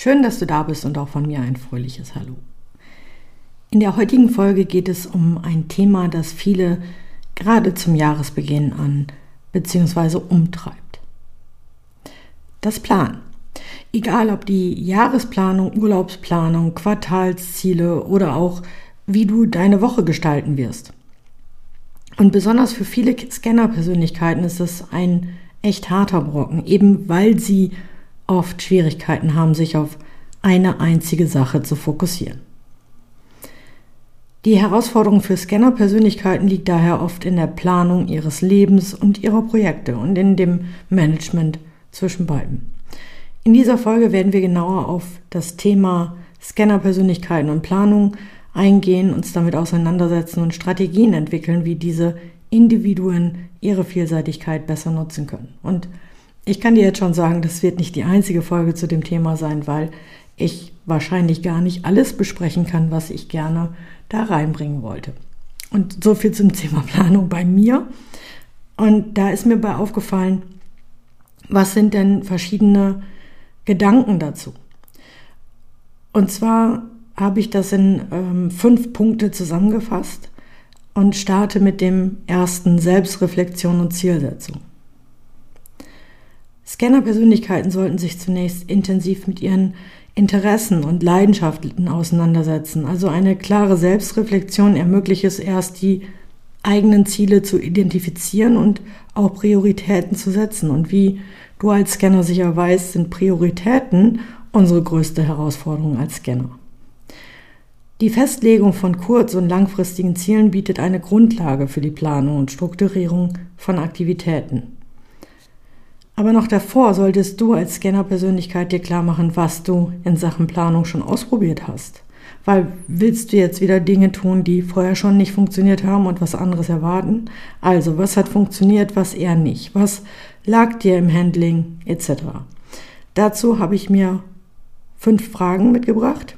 Schön, dass du da bist und auch von mir ein fröhliches Hallo. In der heutigen Folge geht es um ein Thema, das viele gerade zum Jahresbeginn an bzw. umtreibt. Das Plan. Egal ob die Jahresplanung, Urlaubsplanung, Quartalsziele oder auch wie du deine Woche gestalten wirst. Und besonders für viele Scanner-Persönlichkeiten ist es ein echt harter Brocken, eben weil sie oft Schwierigkeiten haben, sich auf eine einzige Sache zu fokussieren. Die Herausforderung für Scanner-Persönlichkeiten liegt daher oft in der Planung ihres Lebens und ihrer Projekte und in dem Management zwischen beiden. In dieser Folge werden wir genauer auf das Thema Scanner-Persönlichkeiten und Planung eingehen, uns damit auseinandersetzen und Strategien entwickeln, wie diese Individuen ihre Vielseitigkeit besser nutzen können. Und ich kann dir jetzt schon sagen, das wird nicht die einzige Folge zu dem Thema sein, weil ich wahrscheinlich gar nicht alles besprechen kann, was ich gerne da reinbringen wollte. Und so viel zum Thema Planung bei mir. Und da ist mir bei aufgefallen, was sind denn verschiedene Gedanken dazu? Und zwar habe ich das in ähm, fünf Punkte zusammengefasst und starte mit dem ersten Selbstreflexion und Zielsetzung. Scanner-Persönlichkeiten sollten sich zunächst intensiv mit ihren Interessen und Leidenschaften auseinandersetzen. Also eine klare Selbstreflexion ermöglicht es erst, die eigenen Ziele zu identifizieren und auch Prioritäten zu setzen. Und wie du als Scanner sicher weißt, sind Prioritäten unsere größte Herausforderung als Scanner. Die Festlegung von kurz- und langfristigen Zielen bietet eine Grundlage für die Planung und Strukturierung von Aktivitäten. Aber noch davor solltest du als Scanner-Persönlichkeit dir klar machen, was du in Sachen Planung schon ausprobiert hast. Weil willst du jetzt wieder Dinge tun, die vorher schon nicht funktioniert haben und was anderes erwarten? Also, was hat funktioniert, was eher nicht? Was lag dir im Handling etc. Dazu habe ich mir fünf Fragen mitgebracht,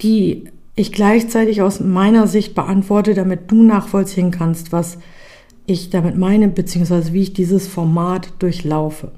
die ich gleichzeitig aus meiner Sicht beantworte, damit du nachvollziehen kannst, was ich damit meine, beziehungsweise wie ich dieses Format durchlaufe.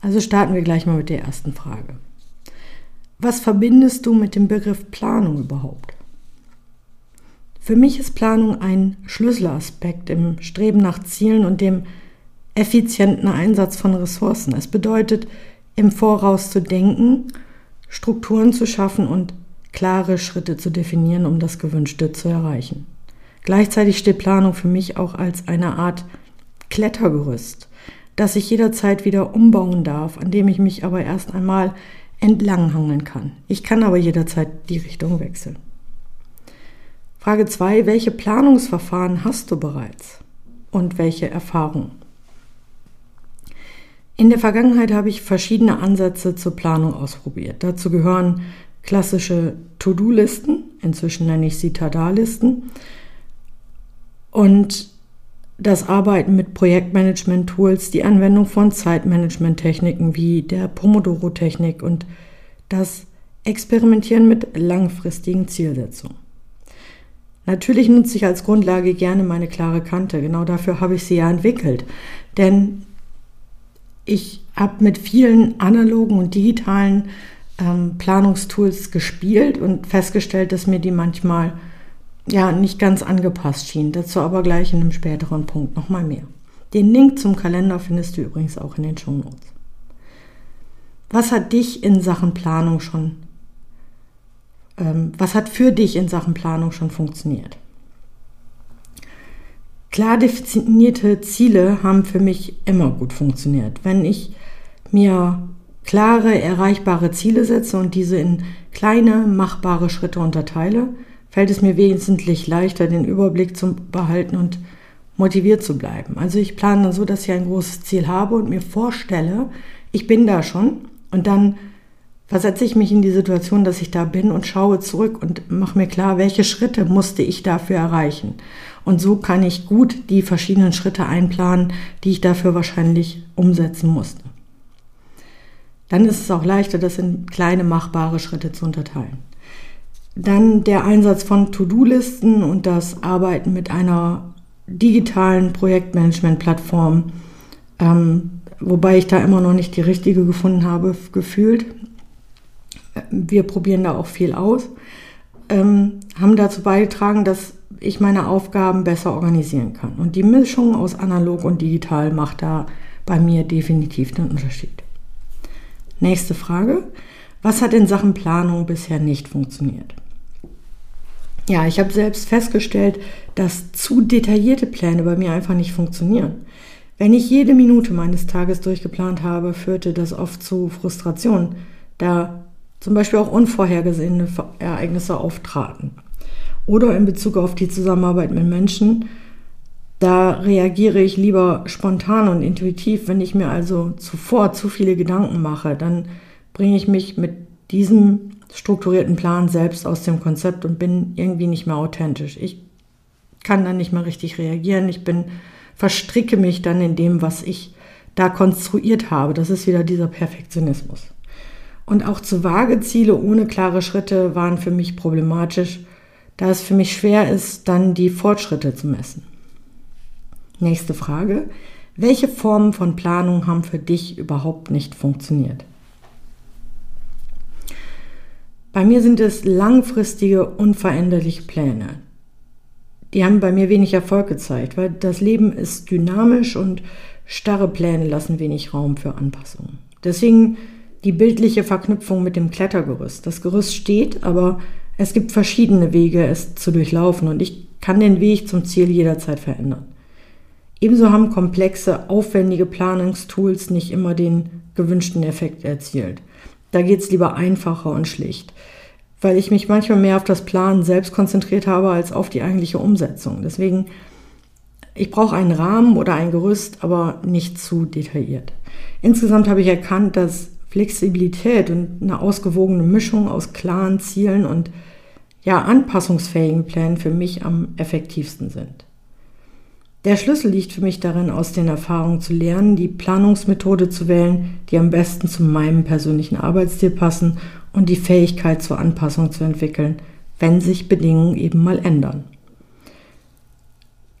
Also starten wir gleich mal mit der ersten Frage. Was verbindest du mit dem Begriff Planung überhaupt? Für mich ist Planung ein Schlüsselaspekt im Streben nach Zielen und dem effizienten Einsatz von Ressourcen. Es bedeutet, im Voraus zu denken, Strukturen zu schaffen und klare Schritte zu definieren, um das Gewünschte zu erreichen. Gleichzeitig steht Planung für mich auch als eine Art Klettergerüst, das ich jederzeit wieder umbauen darf, an dem ich mich aber erst einmal entlanghangeln kann. Ich kann aber jederzeit die Richtung wechseln. Frage 2. Welche Planungsverfahren hast du bereits und welche Erfahrungen? In der Vergangenheit habe ich verschiedene Ansätze zur Planung ausprobiert. Dazu gehören klassische To-Do-Listen, inzwischen nenne ich sie Tada-Listen, und das Arbeiten mit Projektmanagement-Tools, die Anwendung von Zeitmanagement-Techniken wie der Pomodoro-Technik und das Experimentieren mit langfristigen Zielsetzungen. Natürlich nutze ich als Grundlage gerne meine klare Kante. Genau dafür habe ich sie ja entwickelt. Denn ich habe mit vielen analogen und digitalen ähm, Planungstools gespielt und festgestellt, dass mir die manchmal ja nicht ganz angepasst schien. Dazu aber gleich in einem späteren Punkt nochmal mehr. Den Link zum Kalender findest du übrigens auch in den Show Notes. Was hat dich in Sachen Planung schon, ähm, was hat für dich in Sachen Planung schon funktioniert? Klar definierte Ziele haben für mich immer gut funktioniert. Wenn ich mir klare, erreichbare Ziele setze und diese in kleine, machbare Schritte unterteile, fällt es mir wesentlich leichter, den Überblick zu behalten und motiviert zu bleiben. Also ich plane dann so, dass ich ein großes Ziel habe und mir vorstelle, ich bin da schon und dann versetze ich mich in die Situation, dass ich da bin und schaue zurück und mache mir klar, welche Schritte musste ich dafür erreichen. Und so kann ich gut die verschiedenen Schritte einplanen, die ich dafür wahrscheinlich umsetzen musste. Dann ist es auch leichter, das in kleine machbare Schritte zu unterteilen. Dann der Einsatz von To-Do-Listen und das Arbeiten mit einer digitalen Projektmanagement-Plattform, ähm, wobei ich da immer noch nicht die richtige gefunden habe, gefühlt. Wir probieren da auch viel aus, ähm, haben dazu beigetragen, dass ich meine Aufgaben besser organisieren kann. Und die Mischung aus analog und digital macht da bei mir definitiv den Unterschied. Nächste Frage. Was hat in Sachen Planung bisher nicht funktioniert? Ja, ich habe selbst festgestellt, dass zu detaillierte Pläne bei mir einfach nicht funktionieren. Wenn ich jede Minute meines Tages durchgeplant habe, führte das oft zu Frustration, da zum Beispiel auch unvorhergesehene Ereignisse auftraten. Oder in Bezug auf die Zusammenarbeit mit Menschen, da reagiere ich lieber spontan und intuitiv. Wenn ich mir also zuvor zu viele Gedanken mache, dann bringe ich mich mit diesem strukturierten Plan selbst aus dem Konzept und bin irgendwie nicht mehr authentisch. Ich kann dann nicht mehr richtig reagieren. Ich bin, verstricke mich dann in dem, was ich da konstruiert habe. Das ist wieder dieser Perfektionismus. Und auch zu vage Ziele ohne klare Schritte waren für mich problematisch, da es für mich schwer ist, dann die Fortschritte zu messen. Nächste Frage. Welche Formen von Planung haben für dich überhaupt nicht funktioniert? Bei mir sind es langfristige, unveränderliche Pläne. Die haben bei mir wenig Erfolg gezeigt, weil das Leben ist dynamisch und starre Pläne lassen wenig Raum für Anpassungen. Deswegen die bildliche Verknüpfung mit dem Klettergerüst. Das Gerüst steht, aber es gibt verschiedene Wege, es zu durchlaufen und ich kann den Weg zum Ziel jederzeit verändern. Ebenso haben komplexe, aufwendige Planungstools nicht immer den gewünschten Effekt erzielt. Da geht es lieber einfacher und schlicht, weil ich mich manchmal mehr auf das Planen selbst konzentriert habe als auf die eigentliche Umsetzung. Deswegen, ich brauche einen Rahmen oder ein Gerüst, aber nicht zu detailliert. Insgesamt habe ich erkannt, dass Flexibilität und eine ausgewogene Mischung aus klaren Zielen und ja, anpassungsfähigen Plänen für mich am effektivsten sind. Der Schlüssel liegt für mich darin, aus den Erfahrungen zu lernen, die Planungsmethode zu wählen, die am besten zu meinem persönlichen Arbeitsstil passen und die Fähigkeit zur Anpassung zu entwickeln, wenn sich Bedingungen eben mal ändern.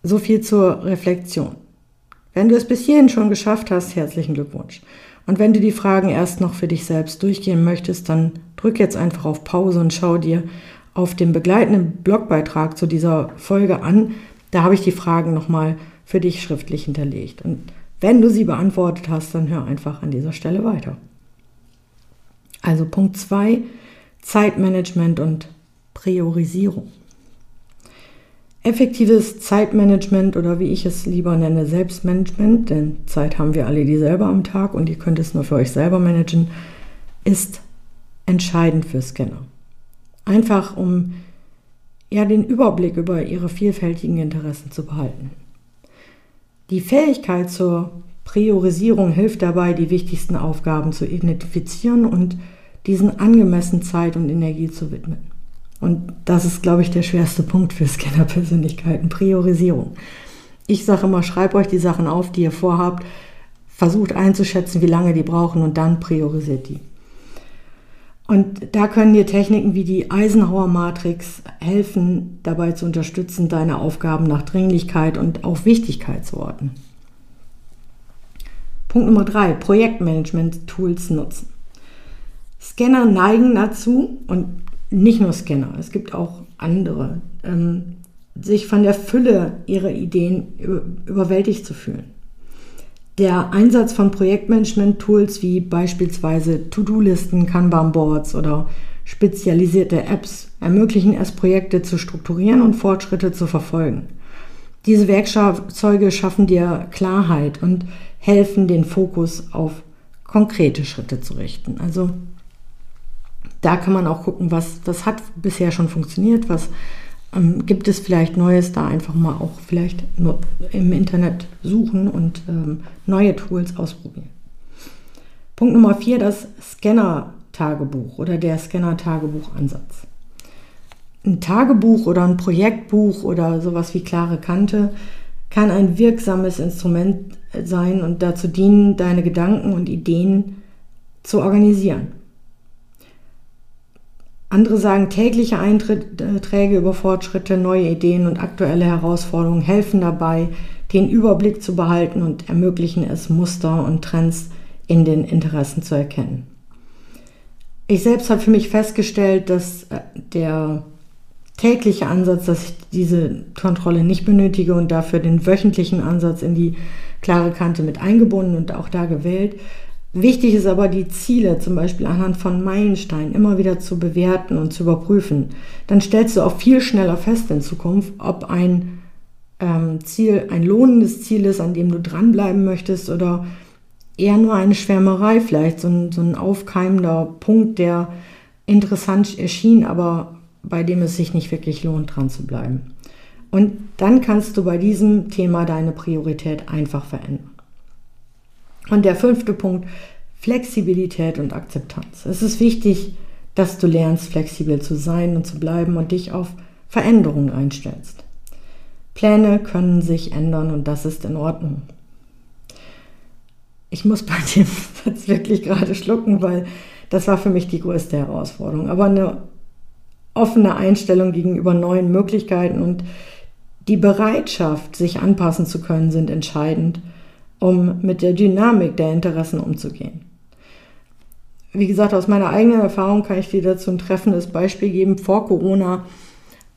So viel zur Reflexion. Wenn du es bis hierhin schon geschafft hast, herzlichen Glückwunsch. Und wenn du die Fragen erst noch für dich selbst durchgehen möchtest, dann drück jetzt einfach auf Pause und schau dir auf dem begleitenden Blogbeitrag zu dieser Folge an, da habe ich die Fragen nochmal für dich schriftlich hinterlegt. Und wenn du sie beantwortet hast, dann hör einfach an dieser Stelle weiter. Also Punkt 2, Zeitmanagement und Priorisierung. Effektives Zeitmanagement oder wie ich es lieber nenne, Selbstmanagement, denn Zeit haben wir alle dieselbe am Tag und ihr könnt es nur für euch selber managen, ist entscheidend für Scanner. Einfach um ja den Überblick über ihre vielfältigen Interessen zu behalten. Die Fähigkeit zur Priorisierung hilft dabei, die wichtigsten Aufgaben zu identifizieren und diesen angemessen Zeit und Energie zu widmen. Und das ist, glaube ich, der schwerste Punkt für Scanner-Persönlichkeiten, Priorisierung. Ich sage immer, schreibt euch die Sachen auf, die ihr vorhabt, versucht einzuschätzen, wie lange die brauchen und dann priorisiert die. Und da können dir Techniken wie die Eisenhower Matrix helfen, dabei zu unterstützen, deine Aufgaben nach Dringlichkeit und auch Wichtigkeit zu ordnen. Punkt Nummer drei, Projektmanagement-Tools nutzen. Scanner neigen dazu, und nicht nur Scanner, es gibt auch andere, ähm, sich von der Fülle ihrer Ideen überwältigt zu fühlen. Der Einsatz von Projektmanagement-Tools wie beispielsweise To-Do-Listen, Kanban-Boards oder spezialisierte Apps ermöglichen es, Projekte zu strukturieren und Fortschritte zu verfolgen. Diese Werkzeuge schaffen dir Klarheit und helfen, den Fokus auf konkrete Schritte zu richten. Also da kann man auch gucken, was, was hat bisher schon funktioniert, was ähm, gibt es vielleicht Neues, da einfach mal auch vielleicht nur im Internet suchen und ähm, neue Tools ausprobieren. Punkt Nummer vier, das Scanner Scanner-Tagebuch oder der Scanner-Tagebuch-Ansatz. Ein Tagebuch oder ein Projektbuch oder sowas wie klare Kante kann ein wirksames Instrument sein und dazu dienen, deine Gedanken und Ideen zu organisieren. Andere sagen, tägliche Einträge über Fortschritte, neue Ideen und aktuelle Herausforderungen helfen dabei, den Überblick zu behalten und ermöglichen es, Muster und Trends in den Interessen zu erkennen. Ich selbst habe für mich festgestellt, dass äh, der tägliche Ansatz, dass ich diese Kontrolle nicht benötige und dafür den wöchentlichen Ansatz in die klare Kante mit eingebunden und auch da gewählt. Wichtig ist aber, die Ziele zum Beispiel anhand von Meilensteinen immer wieder zu bewerten und zu überprüfen. Dann stellst du auch viel schneller fest in Zukunft, ob ein ähm, Ziel ein lohnendes Ziel ist, an dem du dranbleiben möchtest oder eher nur eine Schwärmerei vielleicht, so ein, so ein aufkeimender Punkt, der interessant erschien, aber bei dem es sich nicht wirklich lohnt, dran zu bleiben. Und dann kannst du bei diesem Thema deine Priorität einfach verändern. Und der fünfte Punkt, Flexibilität und Akzeptanz. Es ist wichtig, dass du lernst, flexibel zu sein und zu bleiben und dich auf Veränderungen einstellst. Pläne können sich ändern und das ist in Ordnung. Ich muss bei dem Satz wirklich gerade schlucken, weil das war für mich die größte Herausforderung. Aber eine offene Einstellung gegenüber neuen Möglichkeiten und die Bereitschaft, sich anpassen zu können, sind entscheidend, um mit der Dynamik der Interessen umzugehen. Wie gesagt, aus meiner eigenen Erfahrung kann ich dir dazu ein treffendes Beispiel geben. Vor Corona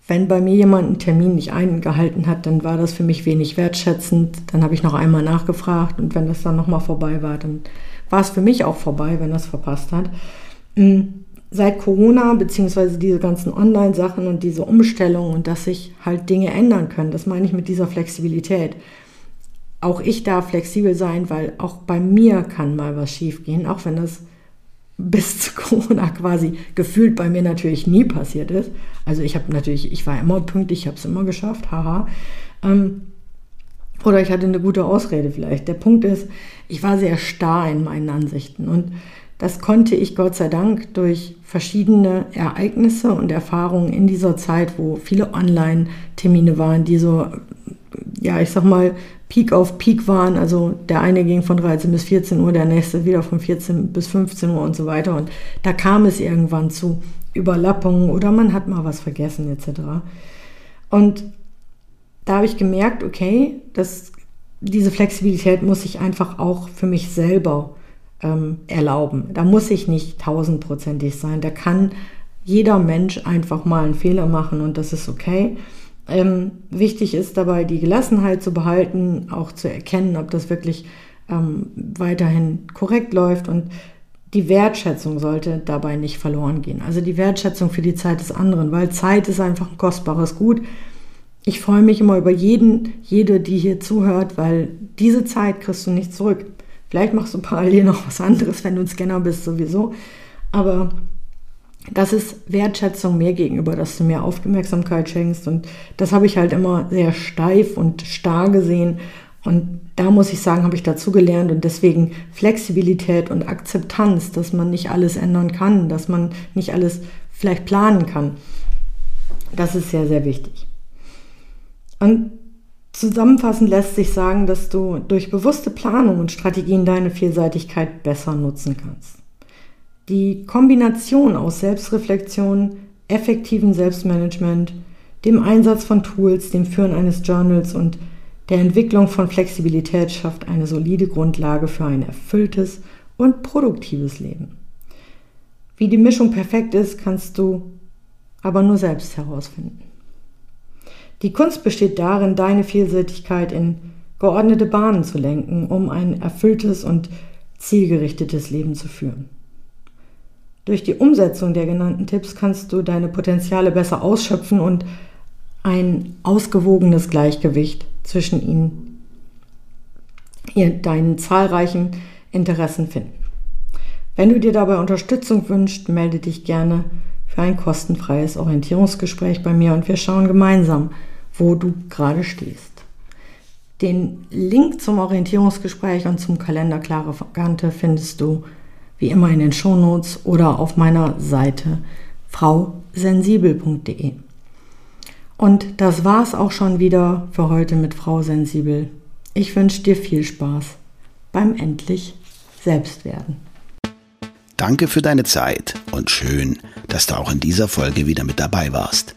wenn bei mir jemand einen Termin nicht eingehalten hat, dann war das für mich wenig wertschätzend. Dann habe ich noch einmal nachgefragt und wenn das dann nochmal vorbei war, dann war es für mich auch vorbei, wenn das verpasst hat. Hm, seit Corona, beziehungsweise diese ganzen Online-Sachen und diese Umstellung und dass sich halt Dinge ändern können, das meine ich mit dieser Flexibilität. Auch ich darf flexibel sein, weil auch bei mir kann mal was schiefgehen, auch wenn das bis zu Corona quasi gefühlt bei mir natürlich nie passiert ist. Also ich habe natürlich, ich war immer pünktlich, ich habe es immer geschafft, haha. Ähm, oder ich hatte eine gute Ausrede vielleicht. Der Punkt ist, ich war sehr starr in meinen Ansichten und das konnte ich Gott sei Dank durch verschiedene Ereignisse und Erfahrungen in dieser Zeit, wo viele Online-Termine waren, die so, ja, ich sag mal, Peak auf Peak waren. Also der eine ging von 13 bis 14 Uhr, der nächste wieder von 14 bis 15 Uhr und so weiter. Und da kam es irgendwann zu Überlappungen oder man hat mal was vergessen etc. Und da habe ich gemerkt, okay, dass diese Flexibilität muss ich einfach auch für mich selber ähm, erlauben. Da muss ich nicht tausendprozentig sein. Da kann jeder Mensch einfach mal einen Fehler machen und das ist okay. Ähm, wichtig ist dabei, die Gelassenheit zu behalten, auch zu erkennen, ob das wirklich ähm, weiterhin korrekt läuft und die Wertschätzung sollte dabei nicht verloren gehen. Also die Wertschätzung für die Zeit des anderen, weil Zeit ist einfach ein kostbares Gut. Ich freue mich immer über jeden, jede, die hier zuhört, weil diese Zeit kriegst du nicht zurück. Vielleicht machst du parallel noch was anderes, wenn du ein Scanner bist, sowieso. Aber das ist Wertschätzung mir gegenüber, dass du mir Aufmerksamkeit schenkst. Und das habe ich halt immer sehr steif und starr gesehen. Und da muss ich sagen, habe ich dazu gelernt und deswegen Flexibilität und Akzeptanz, dass man nicht alles ändern kann, dass man nicht alles vielleicht planen kann. Das ist sehr, sehr wichtig. Und zusammenfassend lässt sich sagen, dass du durch bewusste Planung und Strategien deine Vielseitigkeit besser nutzen kannst. Die Kombination aus Selbstreflexion, effektivem Selbstmanagement, dem Einsatz von Tools, dem Führen eines Journals und der Entwicklung von Flexibilität schafft eine solide Grundlage für ein erfülltes und produktives Leben. Wie die Mischung perfekt ist, kannst du aber nur selbst herausfinden. Die Kunst besteht darin, deine Vielseitigkeit in geordnete Bahnen zu lenken, um ein erfülltes und zielgerichtetes Leben zu führen. Durch die Umsetzung der genannten Tipps kannst du deine Potenziale besser ausschöpfen und ein ausgewogenes Gleichgewicht zwischen ihnen, deinen zahlreichen Interessen finden. Wenn du dir dabei Unterstützung wünschst, melde dich gerne für ein kostenfreies Orientierungsgespräch bei mir und wir schauen gemeinsam, wo du gerade stehst. Den Link zum Orientierungsgespräch und zum Kalender Klare Kante findest du wie immer in den Shownotes oder auf meiner Seite frausensibel.de. Und das war's auch schon wieder für heute mit Frau Sensibel. Ich wünsche dir viel Spaß beim endlich Selbstwerden. Danke für deine Zeit und schön, dass du auch in dieser Folge wieder mit dabei warst.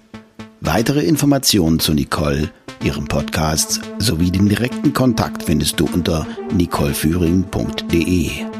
Weitere Informationen zu Nicole, ihrem Podcast sowie den direkten Kontakt findest du unter nicoleführing.de.